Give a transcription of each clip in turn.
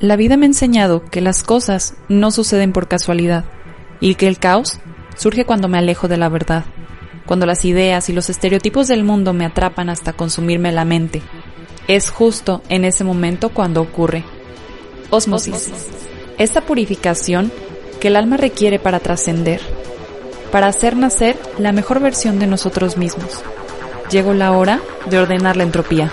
La vida me ha enseñado que las cosas no suceden por casualidad y que el caos surge cuando me alejo de la verdad, cuando las ideas y los estereotipos del mundo me atrapan hasta consumirme la mente. Es justo en ese momento cuando ocurre. Osmosis. Esta purificación que el alma requiere para trascender, para hacer nacer la mejor versión de nosotros mismos. Llegó la hora de ordenar la entropía.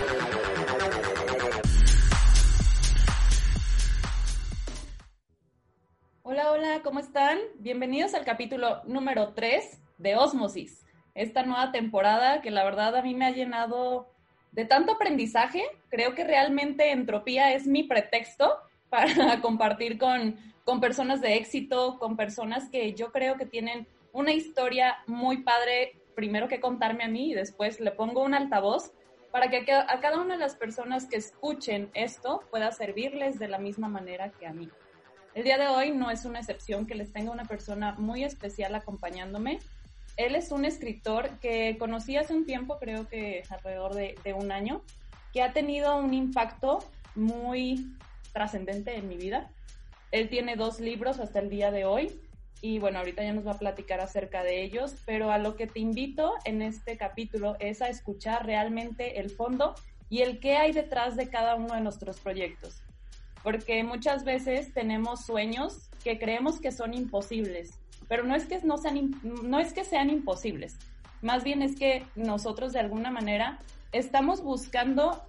Bienvenidos al capítulo número 3 de Osmosis, esta nueva temporada que la verdad a mí me ha llenado de tanto aprendizaje. Creo que realmente Entropía es mi pretexto para compartir con, con personas de éxito, con personas que yo creo que tienen una historia muy padre, primero que contarme a mí y después le pongo un altavoz para que a cada una de las personas que escuchen esto pueda servirles de la misma manera que a mí. El día de hoy no es una excepción que les tenga una persona muy especial acompañándome. Él es un escritor que conocí hace un tiempo, creo que alrededor de, un año, que ha tenido un impacto muy trascendente en mi vida. Él tiene dos libros hasta el día de hoy y bueno, ahorita ya nos va a platicar acerca de ellos, pero a lo que te invito en este capítulo es a escuchar realmente el fondo y el qué hay detrás de cada uno de nuestros proyectos porque muchas veces tenemos sueños que creemos que son imposibles, pero no es que, no sean, no es que sean imposibles, más bien es que nosotros de alguna manera estamos buscando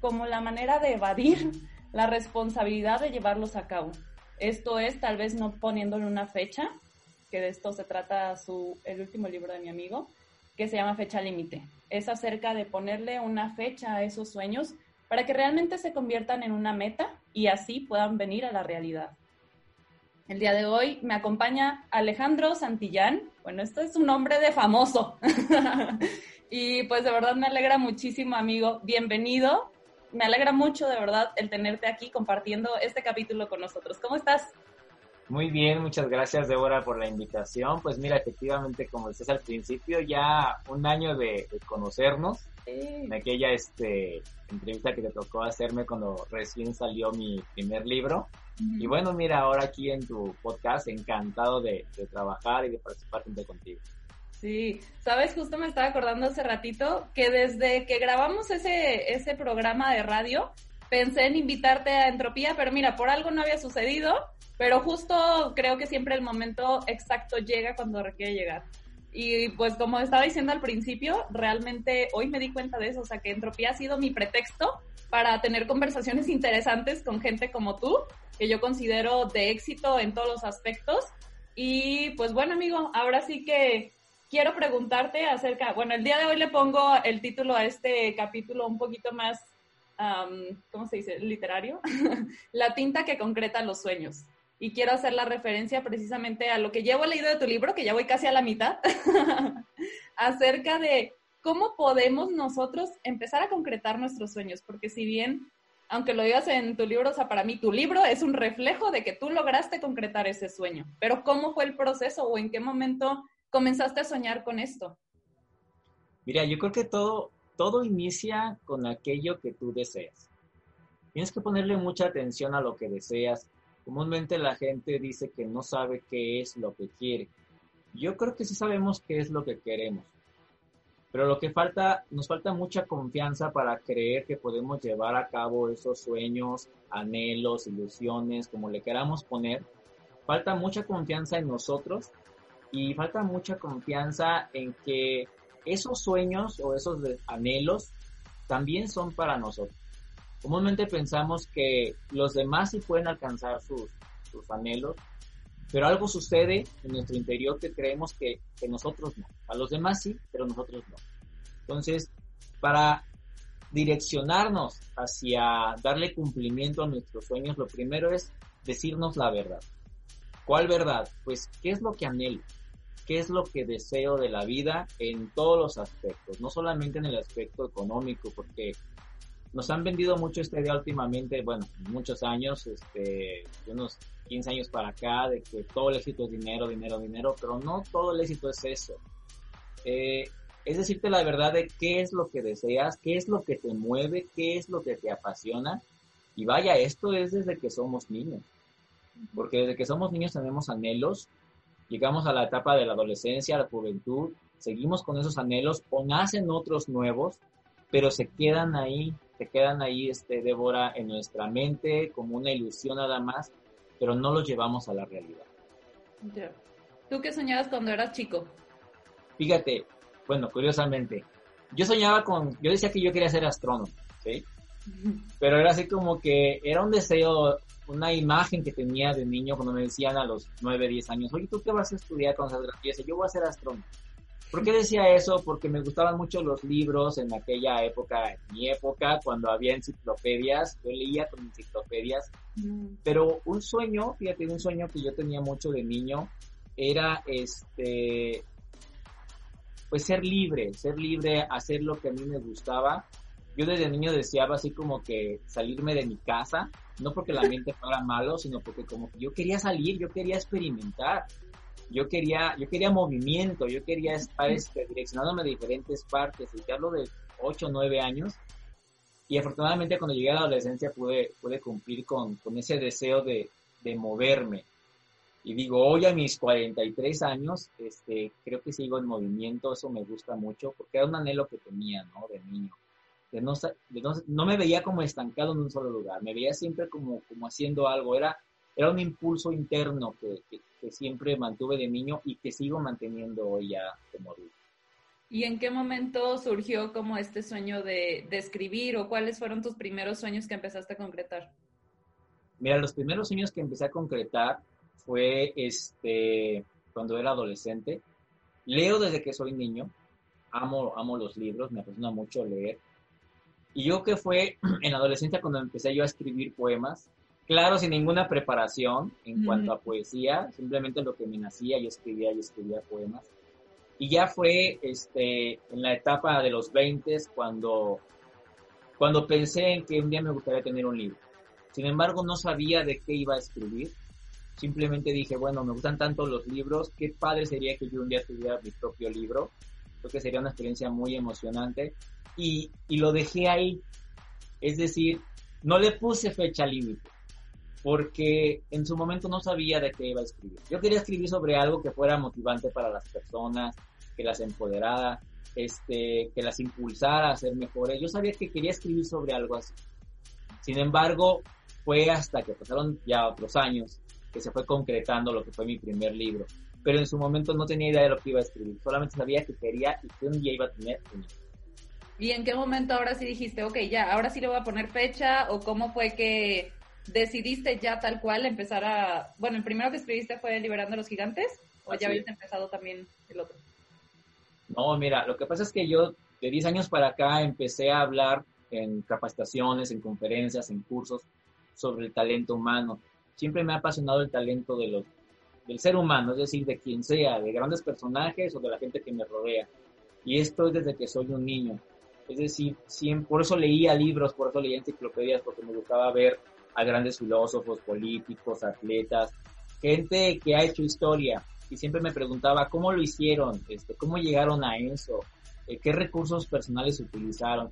como la manera de evadir la responsabilidad de llevarlos a cabo. Esto es tal vez no poniéndole una fecha, que de esto se trata su, el último libro de mi amigo, que se llama Fecha Límite. Es acerca de ponerle una fecha a esos sueños para que realmente se conviertan en una meta y así puedan venir a la realidad. El día de hoy me acompaña Alejandro Santillán. Bueno, esto es un nombre de famoso. y pues de verdad me alegra muchísimo, amigo. Bienvenido. Me alegra mucho de verdad el tenerte aquí compartiendo este capítulo con nosotros. ¿Cómo estás? Muy bien, muchas gracias Débora por la invitación. Pues mira, efectivamente, como decías al principio, ya un año de, conocernos, en aquella este, entrevista que te tocó hacerme cuando recién salió mi primer libro. Y bueno, mira, ahora aquí en tu podcast, encantado de, trabajar y de participar junto contigo. Sí, sabes, justo me estaba acordando hace ratito que desde que grabamos ese, ese programa de radio, pensé en invitarte a Entropía, pero mira, por algo no había sucedido pero justo creo que siempre el momento exacto llega cuando requiere llegar. Y pues como estaba diciendo al principio, realmente hoy me di cuenta de eso, o sea que Entropía ha sido mi pretexto para tener conversaciones interesantes con gente como tú, que yo considero de éxito en todos los aspectos. Y pues bueno, amigo, ahora sí que quiero preguntarte acerca, bueno, el día de hoy le pongo el título a este capítulo un poquito más, ¿cómo se dice? Literario. La tinta que concreta los sueños y quiero hacer la referencia precisamente a lo que llevo leído de tu libro, que ya voy casi a la mitad, acerca de cómo podemos nosotros empezar a concretar nuestros sueños, porque si bien, aunque lo digas en tu libro, o sea, para mí tu libro es un reflejo de que tú lograste concretar ese sueño, pero ¿cómo fue el proceso o en qué momento comenzaste a soñar con esto? Mira, yo creo que todo, todo inicia con aquello que tú deseas. Tienes que ponerle mucha atención a lo que deseas, Comúnmente la gente dice que no sabe qué es lo que quiere. Yo creo que sí sabemos qué es lo que queremos. Pero lo que falta, nos falta mucha confianza para creer que podemos llevar a cabo esos sueños, anhelos, ilusiones, como le queramos poner. Falta mucha confianza en nosotros y falta mucha confianza en que esos sueños o esos anhelos también son para nosotros. Comúnmente pensamos que los demás sí pueden alcanzar sus, anhelos, pero algo sucede en nuestro interior que creemos que, que, nosotros no. A los demás sí, pero nosotros no. Entonces, para direccionarnos hacia darle cumplimiento a nuestros sueños, lo primero es decirnos la verdad. ¿Cuál verdad? Pues, ¿qué es lo que anhelo? ¿Qué es lo que deseo de la vida en todos los aspectos? No solamente en el aspecto económico, porque nos han vendido mucho esta idea últimamente, bueno, muchos años, este, unos 15 años para acá, de que todo el éxito es dinero, dinero, dinero, pero no todo el éxito es eso. Eh, es decirte la verdad de qué es lo que deseas, qué es lo que te mueve, qué es lo que te apasiona Y vaya, esto es desde que somos niños, porque desde que somos niños tenemos anhelos, llegamos a la etapa de la adolescencia, la juventud, seguimos con esos anhelos o nacen otros nuevos, pero se quedan ahí, se quedan ahí, este, Débora, en nuestra mente como una ilusión nada más, pero no los llevamos a la realidad. ¿Tú qué soñabas cuando eras chico? Fíjate, bueno, curiosamente, yo soñaba con, yo decía que yo quería ser astrónomo, ¿sí? Pero era así como que era un deseo, una imagen que tenía de niño cuando me decían a los 9, 10 años, oye, ¿tú qué vas a estudiar con seas grande? Yo voy a ser astrónomo. ¿Por qué decía eso? Porque me gustaban mucho los libros en aquella época, en mi época, cuando había enciclopedias, yo leía con enciclopedias, pero un sueño, fíjate, un sueño que yo tenía mucho de niño, era este, pues ser libre, ser libre, hacer lo que a mí me gustaba. Yo desde niño deseaba así como que salirme de mi casa, no porque la mente fuera malo, sino porque como que yo quería salir, yo quería experimentar yo quería, yo quería movimiento, yo quería estar este, direccionándome a diferentes partes, y te hablo de 8 o 9 años, y afortunadamente cuando llegué a la adolescencia pude, pude cumplir con, con ese deseo de, de, moverme. Y digo, hoy a mis 43 años, este, creo que sigo en movimiento, eso me gusta mucho, porque era un anhelo que tenía, ¿no? De niño. De no, de no, no, me veía como estancado en un solo lugar, me veía siempre como, como haciendo algo, era, era un impulso interno que, que siempre mantuve de niño y que sigo manteniendo hoy ya como adulto. ¿Y en qué momento surgió como este sueño de, de, escribir o cuáles fueron tus primeros sueños que empezaste a concretar? Mira, los primeros sueños que empecé a concretar fue este, cuando era adolescente. Leo desde que soy niño, amo, amo los libros, me apasiona mucho leer. Y yo que fue en la adolescencia cuando empecé yo a escribir poemas, claro, sin ninguna preparación en cuanto a poesía, simplemente lo que me nacía, yo escribía, yo escribía poemas. Y ya fue este, en la etapa de los 20 cuando, cuando pensé en que un día me gustaría tener un libro. Sin embargo, no sabía de qué iba a escribir. Simplemente dije, bueno, me gustan tanto los libros, qué padre sería que yo un día tuviera mi propio libro. Creo que sería una experiencia muy emocionante. Y, y lo dejé ahí. Es decir, no le puse fecha límite porque en su momento no sabía de qué iba a escribir. Yo quería escribir sobre algo que fuera motivante para las personas, que las empoderara, este, que las impulsara a ser mejores. Yo sabía que quería escribir sobre algo así. Sin embargo, fue hasta que pasaron ya otros años que se fue concretando lo que fue mi primer libro. Pero en su momento no tenía idea de lo que iba a escribir. Solamente sabía que quería y que un día iba a tener un libro. ¿Y en qué momento ahora sí dijiste, ok, ya, ahora sí le voy a poner fecha? ¿O cómo fue que decidiste ya tal cual empezar a... Bueno, el primero que escribiste fue Liberando a los Gigantes o ya habías empezado también el otro? No, mira, lo que pasa es que yo de 10 años para acá empecé a hablar en capacitaciones, en conferencias, en cursos sobre el talento humano. Siempre me ha apasionado el talento de los, del ser humano, es decir, de quien sea, de grandes personajes o de la gente que me rodea. Y esto es desde que soy un niño. Es decir, siempre, por eso leía libros, por eso leía enciclopedias, porque me gustaba ver a grandes filósofos, políticos, atletas, gente que ha hecho historia. Y siempre me preguntaba cómo lo hicieron, este, cómo llegaron a eso, eh, qué recursos personales utilizaron.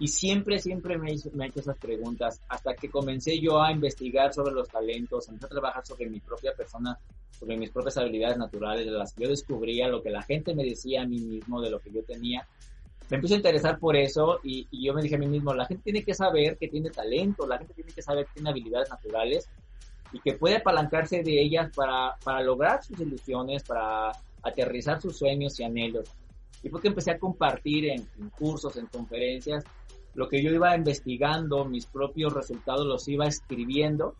Y siempre, siempre me, me he hecho esas preguntas hasta que comencé yo a investigar sobre los talentos, empecé a trabajar sobre mi propia persona, sobre mis propias habilidades naturales, de las que yo descubría, lo que la gente me decía a mí mismo, de lo que yo tenía me empecé a interesar por eso y, yo me dije a mí mismo, la gente tiene que saber que tiene talento, la gente tiene que saber que tiene habilidades naturales y que puede apalancarse de ellas para, para lograr sus ilusiones, para aterrizar sus sueños y anhelos. Y fue que empecé a compartir en, en cursos, en conferencias, lo que yo iba investigando, mis propios resultados los iba escribiendo.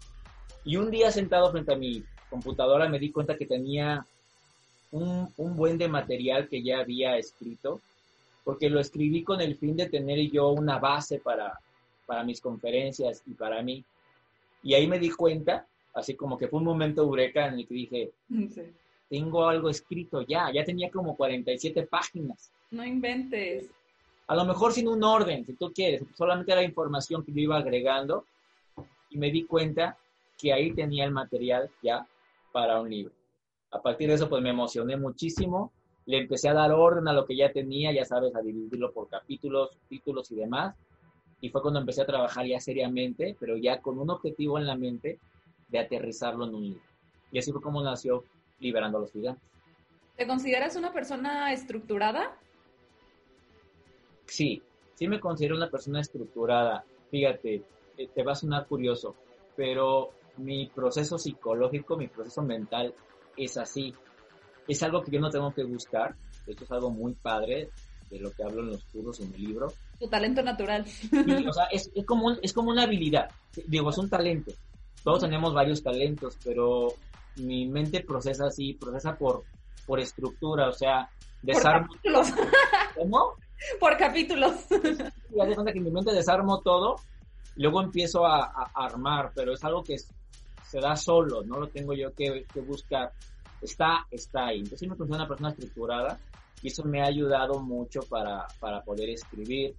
Y un día sentado frente a mi computadora me di cuenta que tenía un, un buen de material que ya había escrito porque lo escribí con el fin de tener yo una base para, para mis conferencias y para mí. Y ahí me di cuenta, así como que fue un momento eureka en el que dije, tengo algo escrito ya, ya tenía como 47 páginas. No inventes. A lo mejor sin un orden, si tú quieres, solamente era información que yo iba agregando y me di cuenta que ahí tenía el material ya para un libro. A partir de eso, pues me emocioné muchísimo le empecé a dar orden a lo que ya tenía, ya sabes, a dividirlo por capítulos, títulos y demás. Y fue cuando empecé a trabajar ya seriamente, pero ya con un objetivo en la mente de aterrizarlo en un libro. Y así fue como nació Liberando a los Gigantes. ¿Te consideras una persona estructurada? Sí, sí me considero una persona estructurada. Fíjate, eh, te va a sonar curioso, pero mi proceso psicológico, mi proceso mental es así. Es algo que yo no tengo que buscar, de hecho es algo muy padre de lo que hablo en los cursos, en el libro. Tu talento natural. o sea, es, como es como una habilidad, digo, es un talento. Todos tenemos varios talentos, pero mi mente procesa así, procesa por, por estructura, o sea, desarmo. Por capítulos. ¿Cómo? Por capítulos. De cuenta que mi mente desarmo todo, luego empiezo a, armar, pero es algo que se da solo, no lo tengo yo que, que buscar. Está, está ahí. Entonces, me considero una persona estructurada y eso me ha ayudado mucho para, para poder escribir,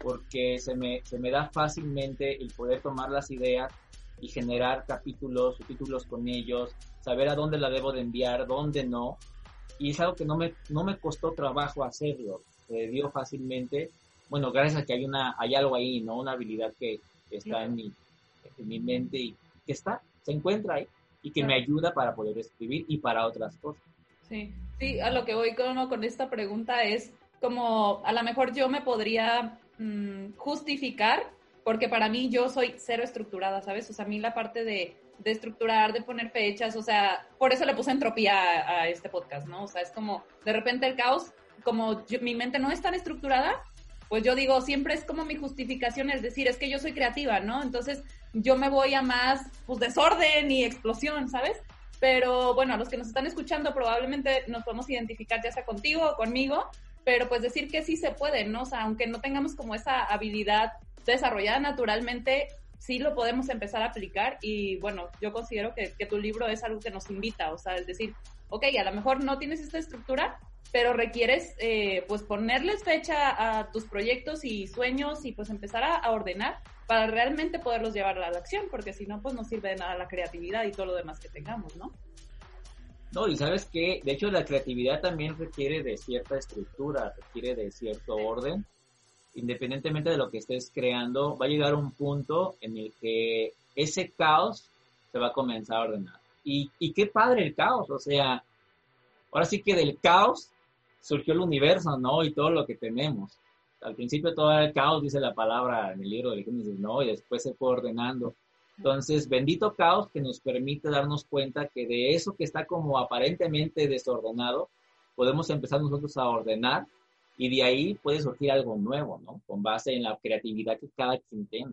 porque se me, se me da fácilmente el poder tomar las ideas y generar capítulos, subtítulos con ellos, saber a dónde la debo de enviar, dónde no. Y es algo que no me, no me costó trabajo hacerlo, se dio fácilmente. Bueno, gracias a que hay, una, hay algo ahí, ¿no? Una habilidad que está en mi, en mi mente y que está, se encuentra ahí y que me ayuda para poder escribir y para otras cosas. Sí, sí, a lo que voy con, con esta pregunta es como a lo mejor yo me podría mm, justificar porque para mí yo soy cero estructurada, ¿sabes? O sea, a mí la parte de, de estructurar, de poner fechas, o sea, por eso le puse entropía a, este podcast, ¿no? O sea, es como de repente el caos, como mi mente no es tan estructurada, pues yo digo, siempre es como mi justificación, es decir, es que yo soy creativa, ¿no? Entonces yo me voy a más, pues, desorden y explosión, ¿sabes? Pero bueno, a los que nos están escuchando probablemente nos podemos identificar ya sea contigo o conmigo, pero pues decir que sí se puede, ¿no? O sea, aunque no tengamos como esa habilidad desarrollada naturalmente, sí lo podemos empezar a aplicar y bueno, yo considero que, tu libro es algo que nos invita, o sea, es decir, ok, a lo mejor no tienes esta estructura, pero requieres eh, pues ponerles fecha a tus proyectos y sueños y pues empezar a, ordenar para realmente poderlos llevar a la acción, porque si no, pues no sirve de nada la creatividad y todo lo demás que tengamos, ¿no? No, y sabes que, de hecho, la creatividad también requiere de cierta estructura, requiere de cierto orden, independientemente de lo que estés creando, va a llegar un punto en el que ese caos se va a comenzar a ordenar. Y, y qué padre el caos, o sea, ahora sí que del caos surgió el universo, ¿no? Y todo lo que tenemos. Al principio todo el caos, dice la palabra en el libro de Génesis, ¿no? Y después se fue ordenando. Entonces, bendito caos que nos permite darnos cuenta que de eso que está como aparentemente desordenado, podemos empezar nosotros a ordenar y de ahí puede surgir algo nuevo, ¿no? Con base en la creatividad que cada quien tiene.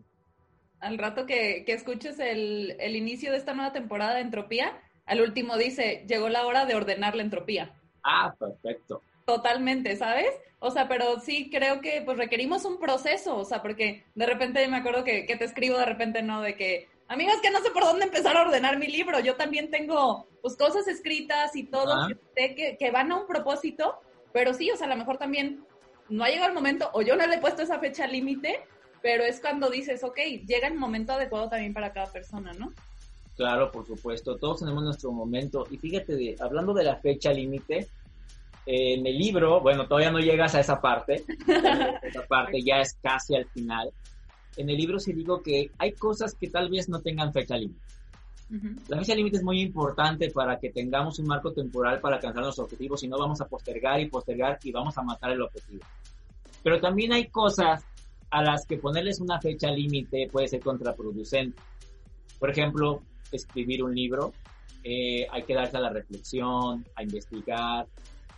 Al rato que, que escuches el, el, inicio de esta nueva temporada de Entropía, al último dice, llegó la hora de ordenar la entropía. Ah, perfecto. Totalmente, ¿sabes? O sea, pero sí creo que pues requerimos un proceso, o sea, porque de repente me acuerdo que, que te escribo de repente, ¿no? De que, amigos, que no sé por dónde empezar a ordenar mi libro. Yo también tengo pues cosas escritas y todo que, que, que van a un propósito, pero sí, o sea, a lo mejor también no ha llegado el momento, o yo no le he puesto esa fecha límite, pero es cuando dices, ok, llega el momento adecuado también para cada persona, ¿no? Claro, por supuesto, todos tenemos nuestro momento. Y fíjate, de, hablando de la fecha límite, en el libro, bueno, todavía no llegas a esa parte, esa parte ya es casi al final. En el libro sí digo que hay cosas que tal vez no tengan fecha límite. La fecha límite es muy importante para que tengamos un marco temporal para alcanzar nuestros objetivos, si no vamos a postergar y postergar y vamos a matar el objetivo. Pero también hay cosas a las que ponerles una fecha límite puede ser contraproducente. Por ejemplo, escribir un libro, eh, hay que darse a la reflexión, a investigar,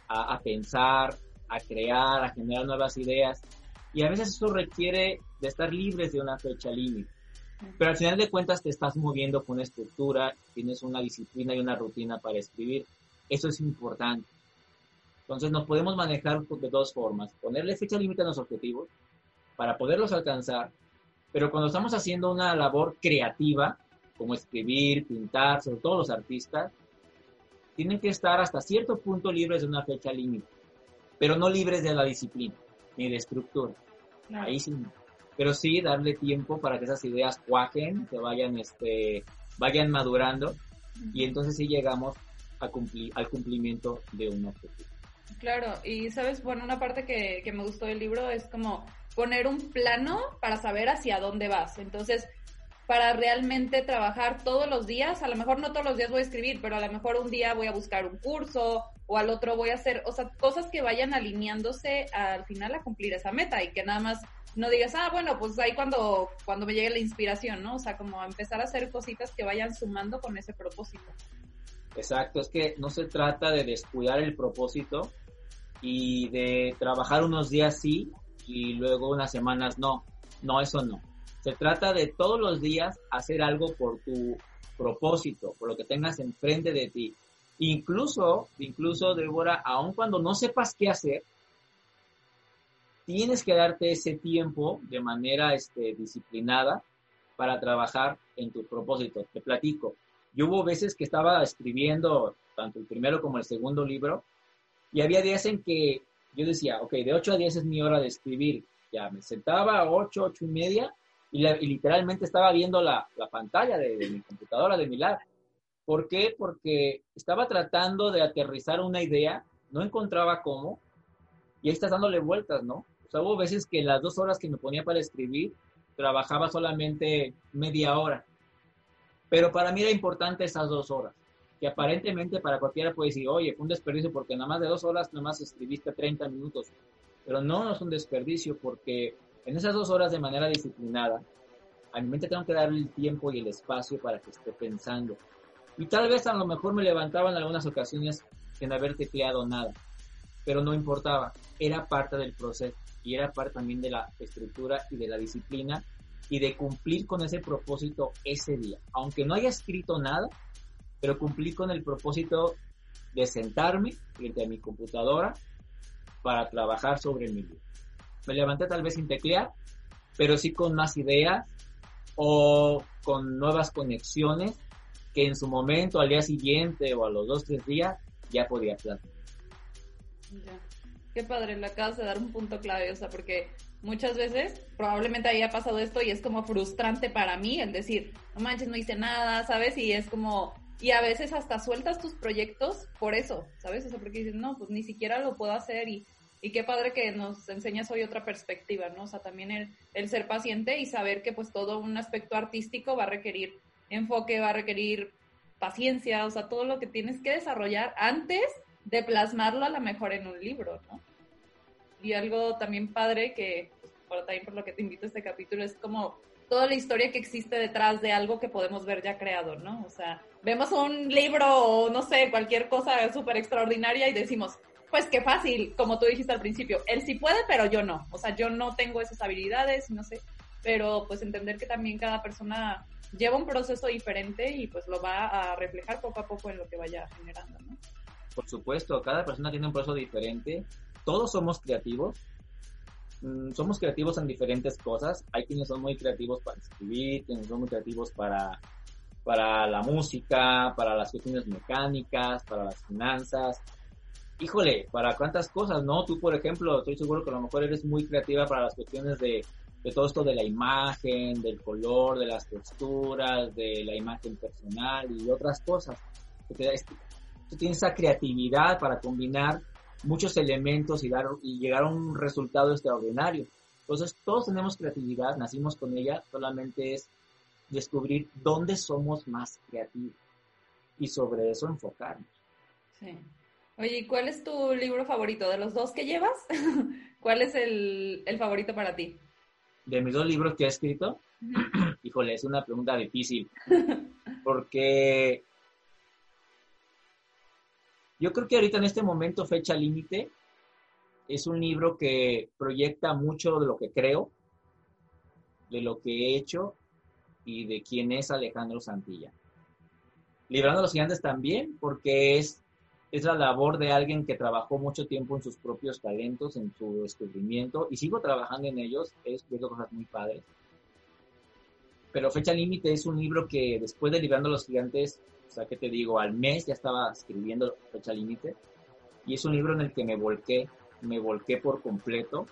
a, pensar, a crear, a generar nuevas ideas. Y a veces eso requiere de estar libres de una fecha límite. Pero al final de cuentas te estás moviendo con una estructura, tienes una disciplina y una rutina para escribir. Eso es importante. Entonces nos podemos manejar de dos formas. Ponerle fecha límite a los objetivos para poderlos alcanzar. Pero cuando estamos haciendo una labor creativa, como escribir, pintar, sobre todo los artistas, tienen que estar hasta cierto punto libres de una fecha límite, pero no libres de la disciplina ni de estructura. Ahí sí pero sí darle tiempo para que esas ideas cuajen, que vayan, este, vayan madurando y entonces sí llegamos a cumplir, al cumplimiento de un objetivo. Claro, y sabes, bueno, una parte que, que me gustó del libro es como poner un plano para saber hacia dónde vas. Entonces, para realmente trabajar todos los días, a lo mejor no todos los días voy a escribir, pero a lo mejor un día voy a buscar un curso o al otro voy a hacer, o sea, cosas que vayan alineándose al final a cumplir esa meta y que nada más no digas, ah, bueno, pues ahí cuando, cuando me llegue la inspiración, ¿no? O sea, como empezar a hacer cositas que vayan sumando con ese propósito. Exacto, es que no se trata de descuidar el propósito y de trabajar unos días sí y luego unas semanas no. No, eso no. Se trata de todos los días hacer algo por tu propósito, por lo que tengas enfrente de ti. Incluso, incluso, Débora, aun cuando no sepas qué hacer, tienes que darte ese tiempo de manera este, disciplinada para trabajar en tu propósito. Te platico. Yo hubo veces que estaba escribiendo tanto el primero como el segundo libro y había días en que yo decía, ok, de 8 a 10 es mi hora de escribir. Ya me sentaba a 8, 8 y media y, literalmente estaba viendo la, pantalla de, de, mi computadora, de mi lab. ¿Por qué? Porque estaba tratando de aterrizar una idea, no encontraba cómo, y ahí estás dándole vueltas, ¿no? O sea, hubo veces que las dos horas que me ponía para escribir, trabajaba solamente media hora. Pero para mí era importante esas dos horas, que aparentemente para cualquiera puede decir, oye, fue un desperdicio porque nada más de dos horas nada más escribiste 30 minutos. Pero no, no es un desperdicio porque en esas dos horas de manera disciplinada, a mi mente tengo que darle el tiempo y el espacio para que esté pensando. Y tal vez a lo mejor me levantaba en algunas ocasiones sin haber tecleado nada, pero no importaba, era parte del proceso y era parte también de la estructura y de la disciplina y de cumplir con ese propósito ese día. Aunque no haya escrito nada, pero cumplí con el propósito de sentarme frente a mi computadora para trabajar sobre mi libro. Me levanté tal vez sin teclear, pero sí con más ideas o con nuevas conexiones que en su momento, al día siguiente o a los dos, tres días, ya podía plantear. Qué padre, le acabas de dar un punto clave, o sea, porque muchas veces probablemente haya pasado esto y es como frustrante para mí el decir, no manches, no hice nada, ¿sabes? Y es como, y a veces hasta sueltas tus proyectos por eso, ¿sabes? O sea, porque dices, no, pues ni siquiera lo puedo hacer y, y qué padre que nos enseñas hoy otra perspectiva, ¿no? O sea, también el, el ser paciente y saber que pues todo un aspecto artístico va a requerir enfoque, va a requerir paciencia, o sea, todo lo que tienes que desarrollar antes de plasmarlo a lo mejor en un libro, ¿no? Y algo también padre que, pues, por, también por lo que te invito a este capítulo, es como toda la historia que existe detrás de algo que podemos ver ya creado, ¿no? O sea, vemos un libro o no sé, cualquier cosa súper extraordinaria y decimos, pues qué fácil, como tú dijiste al principio, él sí puede, pero yo no. O sea, yo no tengo esas habilidades, no sé, pero pues entender que también cada persona lleva un proceso diferente y pues lo va a reflejar poco a poco en lo que vaya generando, ¿no? Por supuesto, cada persona tiene un proceso diferente. Todos somos creativos. Mm, somos creativos en diferentes cosas. Hay quienes son muy creativos para escribir, quienes son muy creativos para, para la música, para las cuestiones mecánicas, para las finanzas. Híjole, para cuántas cosas, ¿no? Tú, por ejemplo, estoy seguro que a lo mejor eres muy creativa para las cuestiones de, todo esto de la imagen, del color, de las texturas, de la imagen personal y otras cosas tú tienes esa creatividad para combinar muchos elementos y llegar a un resultado extraordinario. Entonces, todos tenemos creatividad, nacimos con ella, solamente es descubrir dónde somos más creativos y sobre eso enfocarnos. Sí. Oye, ¿cuál es tu libro favorito? De los dos que llevas, ¿cuál es el, el favorito para ti? De mis dos libros que he escrito, híjole, es una pregunta difícil, porque yo creo que ahorita en este momento, Fecha Límite, es un libro que proyecta mucho de lo que creo, de lo que he hecho y de quién es Alejandro Santilla. Librando a los gigantes también, porque es, es la labor de alguien que trabajó mucho tiempo en sus propios talentos, en su descubrimiento, y sigo trabajando en ellos, es viendo cosas muy padres. Pero Fecha Límite es un libro que después de Librando los gigantes o sea, ¿qué te digo? Al mes ya estaba escribiendo Fecha Límite. Y es un libro en el que me volqué, me volqué por completo.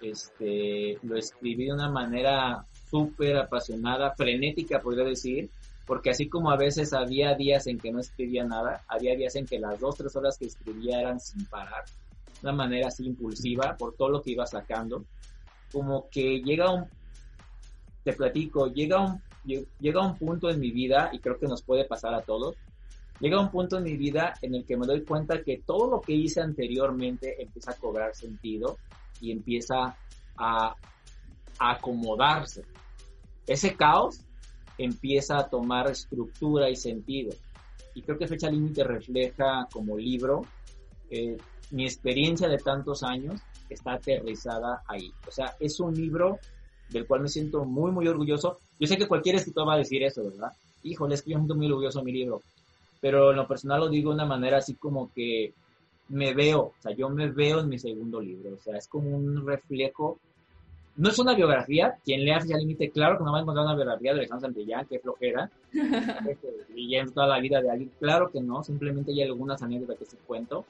Este, lo escribí de una manera súper apasionada, frenética, podría decir, porque así como a veces había días en que no escribía nada, había días en que las dos, tres horas que escribía eran sin parar, de una manera así impulsiva por todo lo que iba sacando. como que llega un, te platico, llega un, llega un punto en mi vida, y creo que nos puede pasar a todos, llega un punto en mi vida en el que me doy cuenta que todo lo que hice anteriormente empieza a cobrar sentido y empieza a, a acomodarse. Ese caos empieza a tomar estructura y sentido. Y creo que Fecha Límite refleja como libro eh, mi experiencia de tantos años está aterrizada ahí. O sea, es un libro del cual me siento muy, muy orgulloso. Yo sé que cualquier escritor va a decir eso, ¿verdad? Híjole, es que yo me siento muy orgulloso de mi libro. Pero en lo personal lo digo de una manera así como que me veo, o sea, yo me veo en mi segundo libro. O sea, es como un reflejo no es una biografía, quien lea Fecha Límite, claro que no va a encontrar una biografía de Alejandro Santillán, que flojera, en toda la vida de alguien, claro que no, simplemente hay algunas anécdotas que se cuento,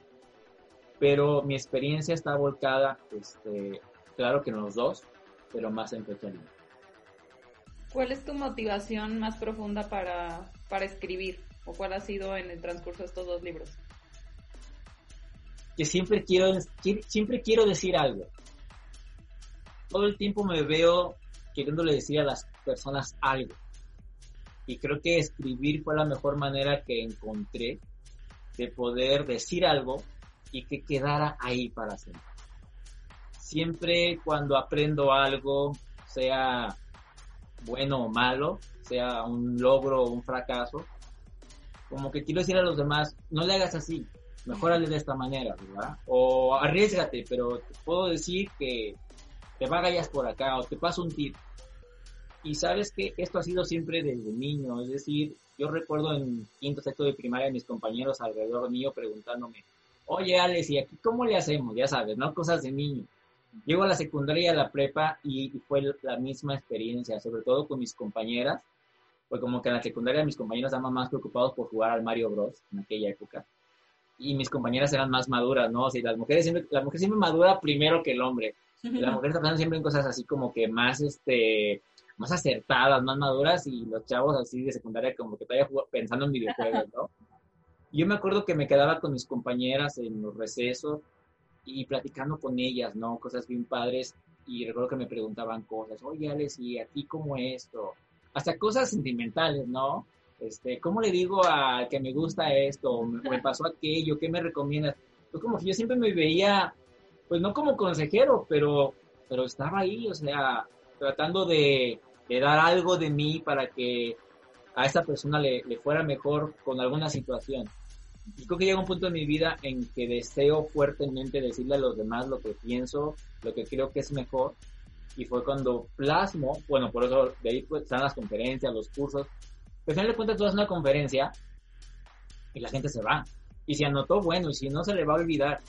pero mi experiencia está volcada, este, claro que en los dos, pero más en Fecha Límite. ¿Cuál es tu motivación más profunda para, para escribir? ¿O cuál ha sido en el transcurso de estos dos libros? Que siempre quiero, siempre quiero decir algo todo el tiempo me veo queriéndole decir a las personas algo. Y creo que escribir fue la mejor manera que encontré de poder decir algo y que quedara ahí para siempre. Siempre cuando aprendo algo, sea bueno o malo, sea un logro o un fracaso, como que quiero decir a los demás, no le hagas así, mejorale de esta manera, ¿verdad? O arriesgate, pero puedo decir que te vayas por acá o te paso un tip. Y sabes que esto ha sido siempre desde niño, es decir, yo recuerdo en quinto, sexto de primaria mis compañeros alrededor mío preguntándome, oye Alex, ¿y aquí cómo le hacemos? Ya sabes, ¿no? Cosas de niño. Llego a la secundaria y a la prepa y fue la misma experiencia, sobre todo con mis compañeras, fue como que en la secundaria mis compañeros estaban más preocupados por jugar al Mario Bros. en aquella época. Y mis compañeras eran más maduras, ¿no? O sea, las mujeres siempre, la mujer siempre madura primero que el hombre. La mujer está pensando siempre en cosas así como que más, este, más acertadas, más maduras y los chavos así de secundaria como que todavía pensando en videojuegos, ¿no? Yo me acuerdo que me quedaba con mis compañeras en los recesos y platicando con ellas, ¿no? Cosas bien padres y recuerdo que me preguntaban cosas, oye, Alex, ¿y aquí cómo esto? Hasta cosas sentimentales, ¿no? Este, ¿cómo le digo al que me gusta esto? ¿Me, me pasó aquello? ¿Qué me recomiendas? Pues como que yo siempre me veía pues no como consejero, pero, pero estaba ahí, o sea, tratando de, dar algo de mí para que a esa persona le, fuera mejor con alguna situación. Y creo que llega un punto en mi vida en que deseo fuertemente decirle a los demás lo que pienso, lo que creo que es mejor. Y fue cuando plasmo, bueno, por eso de ahí pues, están las conferencias, los cursos. Al final de cuentas tú das una conferencia y la gente se va. Y si anotó, bueno, y si no se le va a olvidar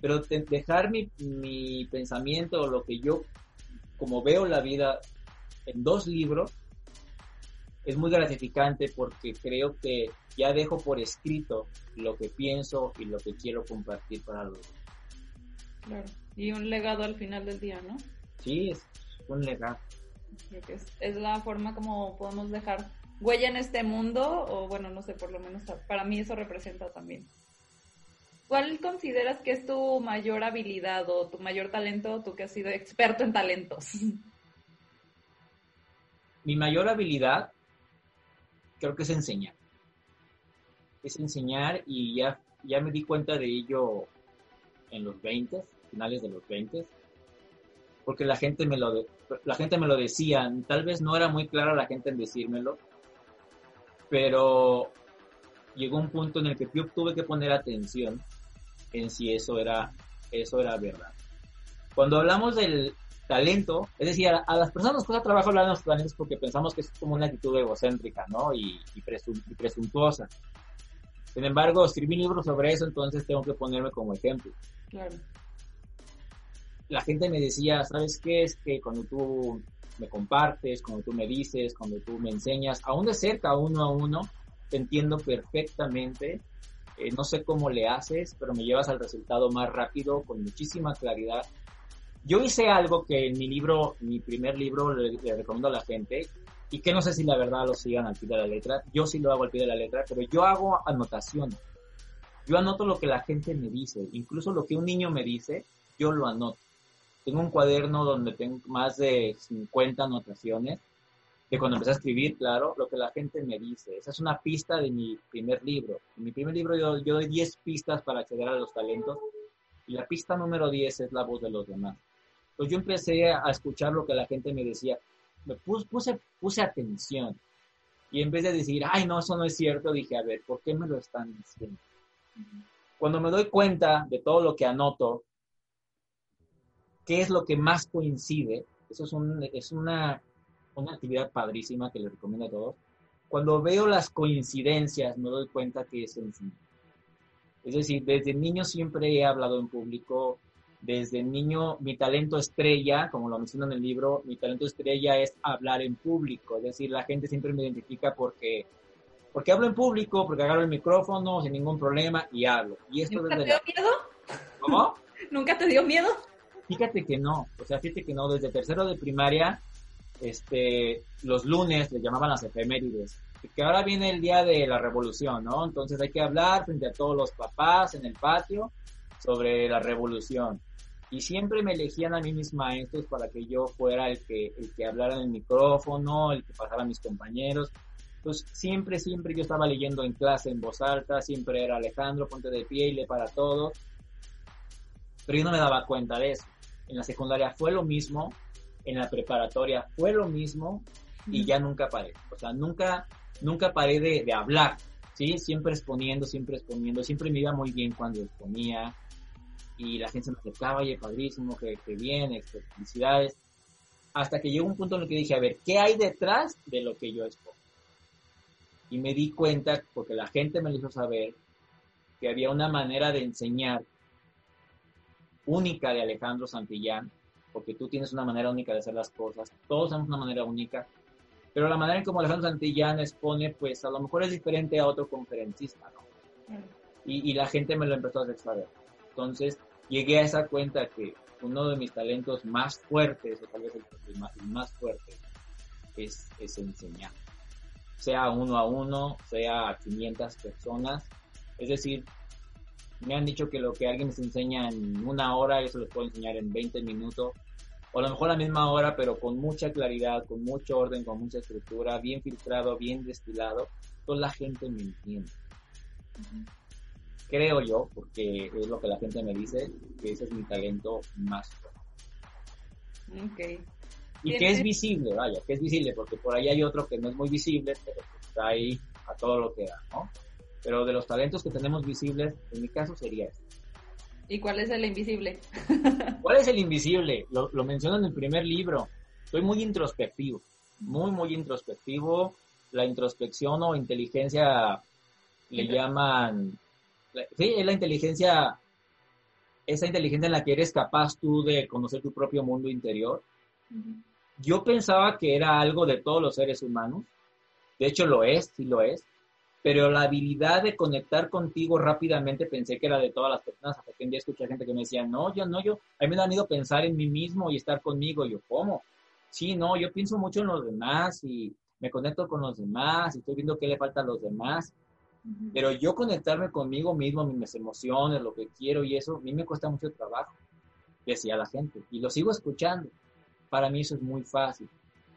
pero dejar mi, mi pensamiento, lo que yo, como veo la vida en dos libros, es muy gratificante porque creo que ya dejo por escrito lo que pienso y lo que quiero compartir para los Claro, y un legado al final del día, ¿no? Sí, es un legado. Es, es la forma como podemos dejar huella en este mundo, o bueno, no sé, por lo menos para mí eso representa también. ¿Cuál consideras que es tu mayor habilidad o tu mayor talento, tú que has sido experto en talentos? Mi mayor habilidad creo que es enseñar. Es enseñar y ya, ya me di cuenta de ello en los 20, finales de los 20, porque la gente me lo, la gente me lo decía, tal vez no era muy clara la gente en decírmelo, pero llegó un punto en el que yo tuve que poner atención en si eso era, eso era verdad. Cuando hablamos del talento, es decir, a, las personas nos cuesta trabajo hablar de los talentos porque pensamos que es como una actitud egocéntrica, ¿no? Y, y, presuntuosa. Sin embargo, escribí un libro sobre eso, entonces tengo que ponerme como ejemplo. Claro. La gente me decía, ¿sabes qué? Es que cuando tú me compartes, cuando tú me dices, cuando tú me enseñas, aún de cerca, uno a uno, te entiendo perfectamente eh, no sé cómo le haces, pero me llevas al resultado más rápido, con muchísima claridad. Yo hice algo que en mi libro, mi primer libro, le, recomiendo a la gente, y que no sé si la verdad lo sigan al pie de la letra, yo sí lo hago al pie de la letra, pero yo hago anotaciones. Yo anoto lo que la gente me dice, incluso lo que un niño me dice, yo lo anoto. tengo un cuaderno donde tengo más de 50 anotaciones de cuando empecé a escribir, claro, lo que la gente me dice. Esa es una pista de mi primer libro. En mi primer libro yo, yo doy 10 pistas para acceder a los talentos y la pista número 10 es la voz de los demás. Pues yo empecé a escuchar lo que la gente me decía. Me puse, puse atención. Y en vez de decir, ay, no, eso no es cierto, dije, a ver, ¿por qué me lo están diciendo? Cuando me doy cuenta de todo lo que anoto, qué es lo que más coincide, eso es, un, es una, una actividad padrísima que les recomiendo a todos. Cuando veo las coincidencias, me doy cuenta que es sencillo. Es decir, desde niño siempre he hablado en público, desde niño mi talento estrella, como lo menciono en el libro, mi talento estrella es hablar en público, es decir, la gente siempre me identifica porque porque hablo en público, porque agarro el micrófono sin ningún problema y hablo. Y esto ¿Nunca te dio miedo? ¿Cómo? ¿Nunca te dio miedo? Fíjate que no, o sea, fíjate que no, desde tercero de primaria, este, los lunes le llamaban las efemérides, que ahora viene el día de la revolución, ¿no? Entonces hay que hablar frente a todos los papás en el patio sobre la revolución. Y siempre me elegían a mí mis maestros para que yo fuera el que, el que hablara en el micrófono, el que pasara a mis compañeros. Entonces, siempre, siempre yo estaba leyendo en clase en voz alta, siempre era Alejandro, ponte de pie y lee para todos. Pero yo no me daba cuenta de eso. En la secundaria fue lo mismo, en la preparatoria fue lo mismo y ya nunca paré. O sea, nunca, nunca paré de, de hablar, ¿sí? Siempre exponiendo, siempre exponiendo. Siempre me iba muy bien cuando exponía y la gente me acercaba, oye, padrísimo, que, que bien, este, felicidades. Hasta que llegó un punto en el que dije, a ver, ¿qué hay detrás de lo que yo expongo? Y me di cuenta, porque la gente me lo hizo saber, que había una manera de enseñar única de Alejandro Santillán, porque tú tienes una manera única de hacer las cosas, todos tenemos una manera única, pero la manera en como Alejandro Santillán expone, pues a lo mejor es diferente a otro conferencista, ¿no? Y, y la gente me lo empezó a hacer saber. Entonces, llegué a esa cuenta que uno de mis talentos más fuertes, o tal vez el, más, más, fuerte, es, es, enseñar. Sea uno a uno, sea a 500 personas. Es decir, me han dicho que lo que alguien les enseña en una hora, yo se los puedo enseñar en 20 minutos. O a lo mejor la misma hora, pero con mucha claridad, con mucho orden, con mucha estructura, bien filtrado, bien destilado. Toda la gente me entiende. Uh -huh creo yo, porque es lo que la gente me dice, que ese es mi talento más fuerte. Okay. Y que es visible, vaya, que es visible, porque por ahí hay otro que no es muy visible, pero está ahí a todo lo que da, ¿no? Pero de los talentos que tenemos visibles, en mi caso sería este. ¿Y cuál es el invisible? ¿Cuál es el invisible? Lo, lo menciono en el primer libro. Soy muy introspectivo, muy, muy introspectivo. La introspección o inteligencia le llaman sí, es la inteligencia, esa inteligencia en la que eres capaz tú de conocer tu propio mundo interior. Uh -huh. Yo pensaba que era algo de todos los seres humanos, de hecho lo es, sí lo es, pero la habilidad de conectar contigo rápidamente pensé que era de todas las personas, hasta que un día escuché gente que me decía, no, yo no, yo, a mí me da miedo pensar en mí mismo y estar conmigo, yo, ¿cómo? Sí, no, yo pienso mucho en los demás y me conecto con los demás y estoy viendo qué le falta a los demás pero yo conectarme conmigo mismo, mis emociones, lo que quiero y eso, a mí me cuesta mucho trabajo, decía la gente. Y lo sigo escuchando. Para mí eso es muy fácil.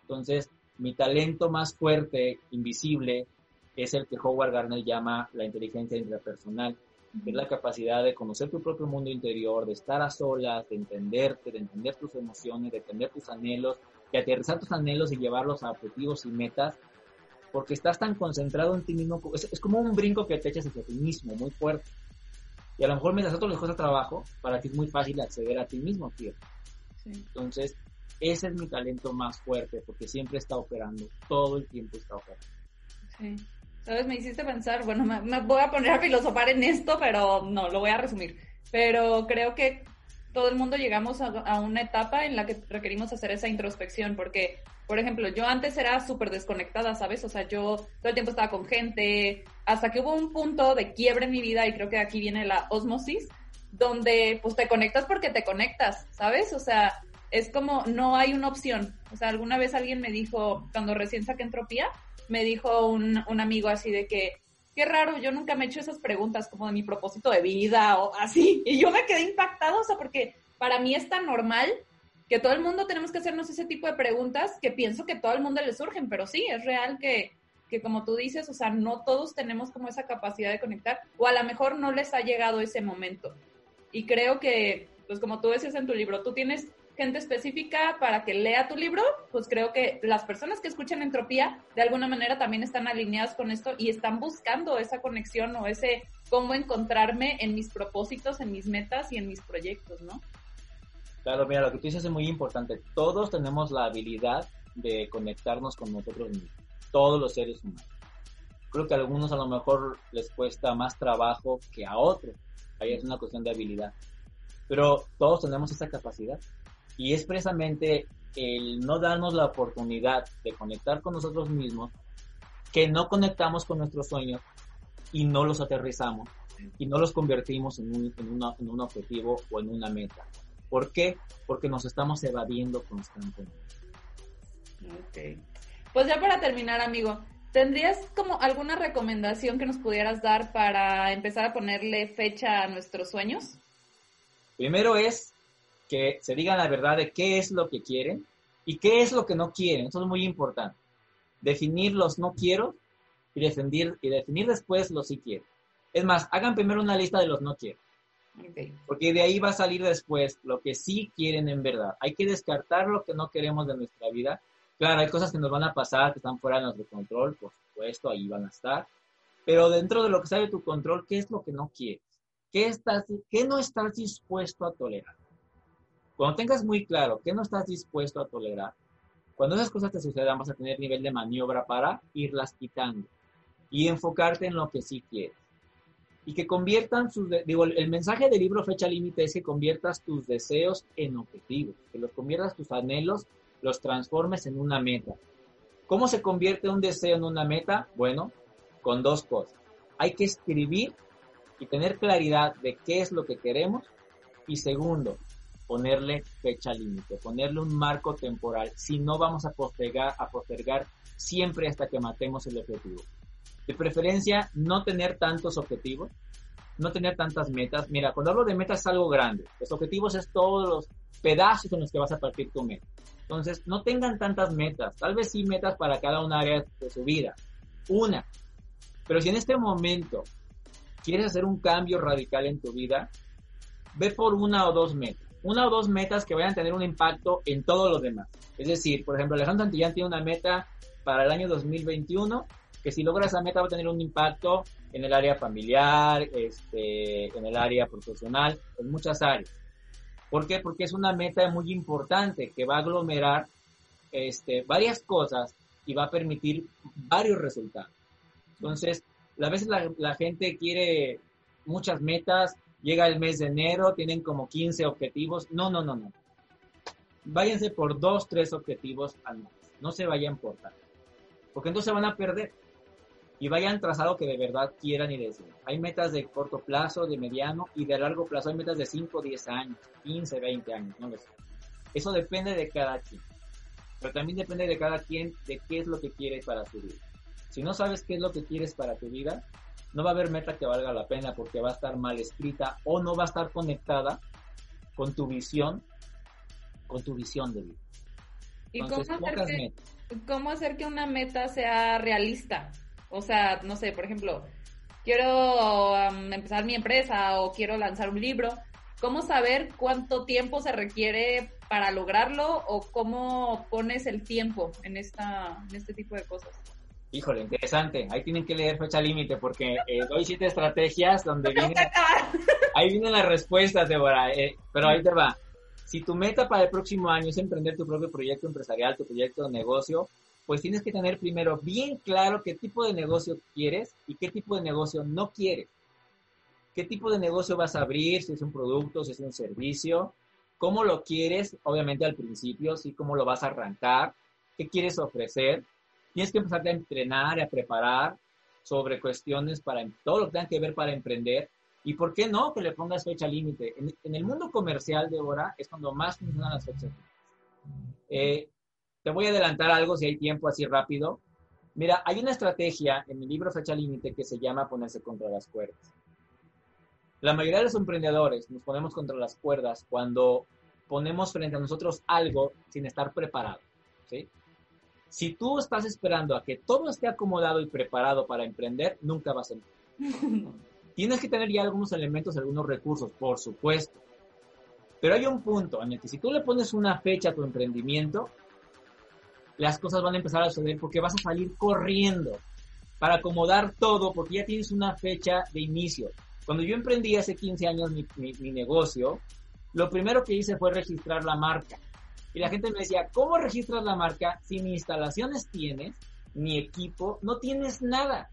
Entonces, mi talento más fuerte, invisible, es el que Howard Gardner llama la inteligencia intrapersonal. que Es la capacidad de conocer tu propio mundo interior, de estar a solas, de entenderte, de entender tus emociones, de entender tus anhelos, de aterrizar tus anhelos y llevarlos a objetivos y metas porque estás tan concentrado en ti mismo, es, es, como un brinco que te echas hacia ti mismo, muy fuerte. Y a lo mejor mientras otros les cuesta trabajo, para ti es muy fácil acceder a ti mismo, tío. Sí. Entonces, ese es mi talento más fuerte, porque siempre está operando, todo el tiempo está operando. Sí. ¿Sabes? Me hiciste pensar, bueno, me, me voy a poner a filosofar en esto, pero no, lo voy a resumir. Pero creo que todo el mundo llegamos a, a, una etapa en la que requerimos hacer esa introspección, porque, por ejemplo, yo antes era súper desconectada, ¿sabes? O sea, yo todo el tiempo estaba con gente, hasta que hubo un punto de quiebre en mi vida, y creo que aquí viene la osmosis, donde pues te conectas porque te conectas, ¿sabes? O sea, es como, no hay una opción. O sea, alguna vez alguien me dijo, cuando recién saqué entropía, me dijo un, un amigo así de que, qué raro, yo nunca me he hecho esas preguntas como de mi propósito de vida o así. Y yo me quedé impactada, o sea, porque para mí es tan normal que todo el mundo tenemos que hacernos ese tipo de preguntas que pienso que todo el mundo le surgen, pero sí, es real que, que como tú dices, o sea, no todos tenemos como esa capacidad de conectar o a lo mejor no les ha llegado ese momento. Y creo que, pues como tú decías en tu libro, tú tienes gente específica para que lea tu libro, pues creo que las personas que escuchan Entropía de alguna manera también están alineadas con esto y están buscando esa conexión o ese cómo encontrarme en mis propósitos, en mis metas y en mis proyectos, ¿no? Claro, mira, lo que tú dices es muy importante. Todos tenemos la habilidad de conectarnos con nosotros mismos, todos los seres humanos. Creo que a algunos a lo mejor les cuesta más trabajo que a otros. Ahí es una cuestión de habilidad. Pero todos tenemos esa capacidad. Y es precisamente el no darnos la oportunidad de conectar con nosotros mismos que no conectamos con nuestros sueños y no los aterrizamos y no los convertimos en un, en, un objetivo o en una meta. ¿Por qué? Porque nos estamos evadiendo constantemente. Ok. Pues ya para terminar, amigo, ¿tendrías como alguna recomendación que nos pudieras dar para empezar a ponerle fecha a nuestros sueños? Primero es que se digan la verdad de qué es lo que quieren y qué es lo que no quieren. Eso es muy importante. Definir los no quiero y definir, y definir después los sí quiero. Es más, hagan primero una lista de los no quiero. Porque de ahí va a salir después lo que sí quieren en verdad. Hay que descartar lo que no queremos de nuestra vida. Claro, hay cosas que nos van a pasar, que están fuera de nuestro control, por supuesto, ahí van a estar. Pero dentro de lo que sale de tu control, ¿qué es lo que no quieres? ¿Qué, estás, qué no estás dispuesto a tolerar? Cuando tengas muy claro qué no estás dispuesto a tolerar, cuando esas cosas te sucedan vas a tener nivel de maniobra para irlas quitando y enfocarte en lo que sí quieres. Y que conviertan sus, digo, el mensaje del libro Fecha Límite es que conviertas tus deseos en objetivos, que los conviertas tus anhelos, los transformes en una meta. ¿Cómo se convierte un deseo en una meta? Bueno, con dos cosas. Hay que escribir y tener claridad de qué es lo que queremos. Y segundo, ponerle fecha límite, ponerle un marco temporal, si no vamos a postergar, a postergar siempre hasta que matemos el objetivo. De preferencia, no tener tantos objetivos, no tener tantas metas. Mira, cuando hablo de metas es algo grande. Los objetivos es todos los pedazos en los que vas a partir tu meta. Entonces, no tengan tantas metas. Tal vez sí metas para cada una área de su vida. Una. Pero si en este momento quieres hacer un cambio radical en tu vida, ve por una o dos metas una o dos metas que vayan a tener un impacto en todo lo demás. Es decir, por ejemplo, Alejandro Santillán tiene una meta para el año 2021 que si logra esa meta va a tener un impacto en el área familiar, este, en el área profesional, en muchas áreas. ¿Por qué? Porque es una meta muy importante que va a aglomerar este, varias cosas y va a permitir varios resultados. Entonces, a veces la, la gente quiere muchas metas llega el mes de enero, tienen como 15 objetivos. No, no, no, no. Váyanse por dos, tres objetivos al mes. No se vayan por tanto. Porque entonces van a perder. Y vayan tras algo que de verdad quieran y deseen. Hay metas de corto plazo, de mediano y de largo plazo. Hay metas de 5, 10 años, 15, 20 años, no lo sé. Eso depende de cada quien. Pero también depende de cada quien de qué es lo que quiere para su vida. Si no sabes qué es lo que quieres para tu vida, no va a haber meta que valga la pena porque va a estar mal escrita o no va a estar conectada con tu visión, con tu visión de vida. ¿Y cómo, hacer que, una meta sea realista? O sea, no sé, por ejemplo, quiero um, empezar mi empresa o quiero lanzar un libro. ¿Cómo saber cuánto tiempo se requiere para lograrlo o cómo pones el tiempo en, esta, en este tipo de cosas? Híjole, interesante. Ahí tienen que leer fecha límite porque eh, doy siete estrategias donde vienen, ahí vienen las respuestas, Débora. Eh, pero ahí te va. Si tu meta para el próximo año es emprender tu propio proyecto empresarial, tu proyecto de negocio, pues tienes que tener primero bien claro qué tipo de negocio quieres y qué tipo de negocio no quieres. ¿Qué tipo de negocio vas a abrir? Si es un producto, si es un servicio. ¿Cómo lo quieres? Obviamente al principio, sí, cómo lo vas a arrancar. ¿Qué quieres ofrecer? Tienes que empezar a entrenar y a preparar sobre cuestiones para todo lo que tenga que ver para emprender. Y por qué no que le pongas fecha límite. En, el mundo comercial de ahora es cuando más funcionan las fechas eh, te voy a adelantar algo si hay tiempo así rápido. Mira, hay una estrategia en mi libro Fecha Límite que se llama ponerse contra las cuerdas. La mayoría de los emprendedores nos ponemos contra las cuerdas cuando ponemos frente a nosotros algo sin estar preparado. ¿sí? Si tú estás esperando a que todo esté acomodado y preparado para emprender, nunca vas a emprender. Tienes que tener ya algunos elementos, algunos recursos, por supuesto. Pero hay un punto en el que si tú le pones una fecha a tu emprendimiento, las cosas van a empezar a suceder porque vas a salir corriendo para acomodar todo porque ya tienes una fecha de inicio. Cuando yo emprendí hace 15 años mi, mi, negocio, lo primero que hice fue registrar la marca. Y la gente me decía, ¿cómo registras la marca si ni instalaciones tienes, ni equipo, no tienes nada?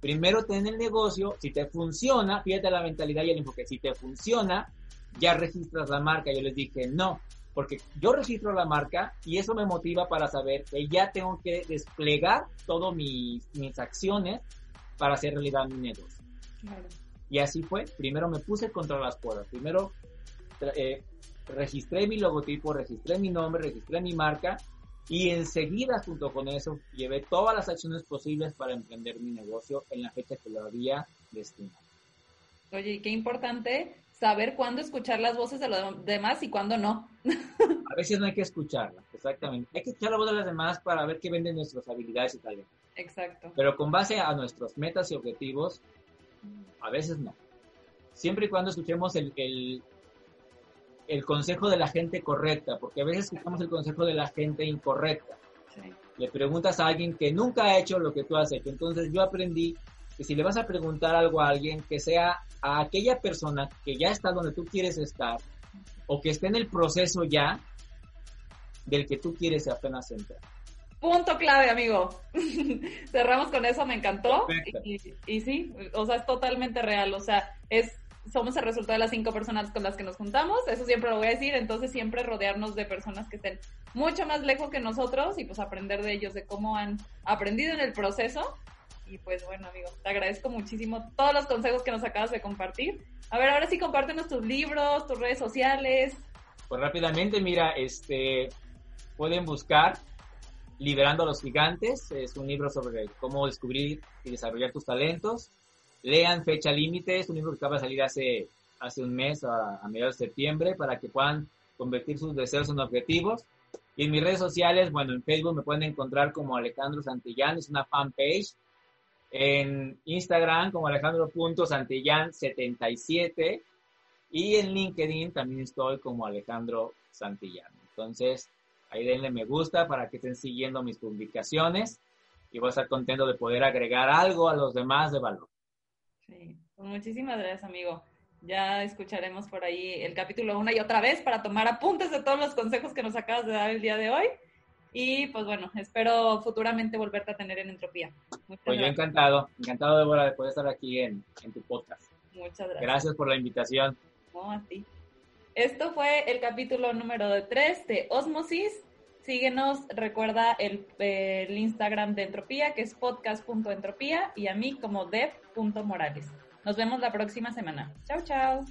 Primero ten el negocio, si te funciona, fíjate la mentalidad y el enfoque, si te funciona, ya registras la marca. Yo les dije, no, porque yo registro la marca y eso me motiva para saber que ya tengo que desplegar todas mis, mis acciones para hacer realidad mi negocio. Y así fue. Primero me puse contra las cuerdas. Primero eh, registré mi logotipo, registré mi nombre, registré mi marca y enseguida junto con eso llevé todas las acciones posibles para emprender mi negocio en la fecha que lo había destinado. Oye, qué importante saber cuándo escuchar las voces de los demás y cuándo no. A veces no hay que escucharlas, exactamente. Hay que escuchar la voz de los demás para ver qué venden nuestras habilidades y talentos. Exacto. Pero con base a nuestros metas y objetivos, a veces no. Siempre y cuando escuchemos el, el, el consejo de la gente correcta, porque a veces escuchamos el consejo de la gente incorrecta. Le preguntas a alguien que nunca ha hecho lo que tú has hecho. Entonces yo aprendí que si le vas a preguntar algo a alguien, que sea a aquella persona que ya está donde tú quieres estar o que esté en el proceso ya del que tú quieres apenas entrar. Punto clave, amigo. Cerramos con eso, me encantó. Y, y, sí, o sea, es totalmente real. O sea, es somos el resultado de las cinco personas con las que nos juntamos, eso siempre lo voy a decir, entonces siempre rodearnos de personas que estén mucho más lejos que nosotros y pues aprender de ellos, de cómo han aprendido en el proceso y pues bueno, amigo, te agradezco muchísimo todos los consejos que nos acabas de compartir. A ver, ahora sí compártenos tus libros, tus redes sociales. Pues rápidamente, mira, este pueden buscar Liberando a los Gigantes, es un libro sobre cómo descubrir y desarrollar tus talentos. Lean Fecha Límite, es un libro que acaba de salir hace, hace un mes, a, a mediados de septiembre, para que puedan convertir sus deseos en objetivos. Y en mis redes sociales, bueno, en Facebook me pueden encontrar como Alejandro Santillán, es una fanpage en Instagram como alejandro.santillán77 y en LinkedIn también estoy como Alejandro Santillán. Entonces, ahí denle me gusta para que estén siguiendo mis publicaciones y voy a estar contento de poder agregar algo a los demás de valor. Sí, pues muchísimas gracias, amigo. Ya escucharemos por ahí el capítulo una y otra vez para tomar apuntes de todos los consejos que nos acabas de dar el día de hoy. Y pues bueno, espero futuramente volverte a tener en Entropía. pues yo encantado, encantado de poder estar aquí en, en tu podcast. Muchas gracias. Gracias por la invitación. No, a ti. Esto fue el capítulo número 3 de Osmosis. Síguenos, recuerda el, el, Instagram de Entropía, que es podcast.entropía, y a mí como dev.morales. Nos vemos la próxima semana. Chao, chao.